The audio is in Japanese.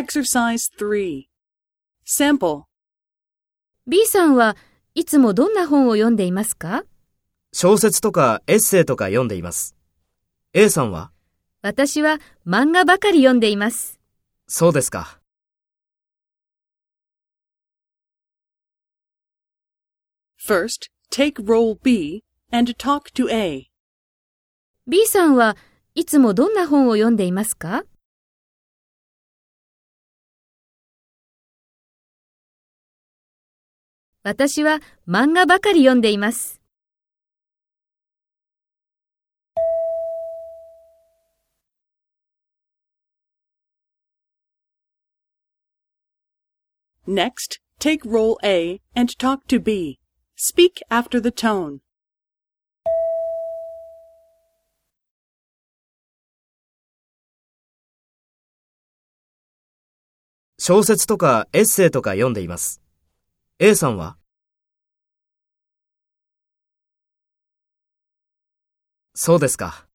Exercise 3. Sample. B さんはいつもどんな本を読んでいますか？小説とかエッセイとか読んでいます。A さんは？私は漫画ばかり読んでいます。そうですか。First, take role B and talk to A. B さんはいつもどんな本を読んでいますか？私は漫画ばかり読んでいます。Next, take role A and talk to B. Speak after the tone. 小説とかエッセイとか読んでいます。A さんは？そうですか。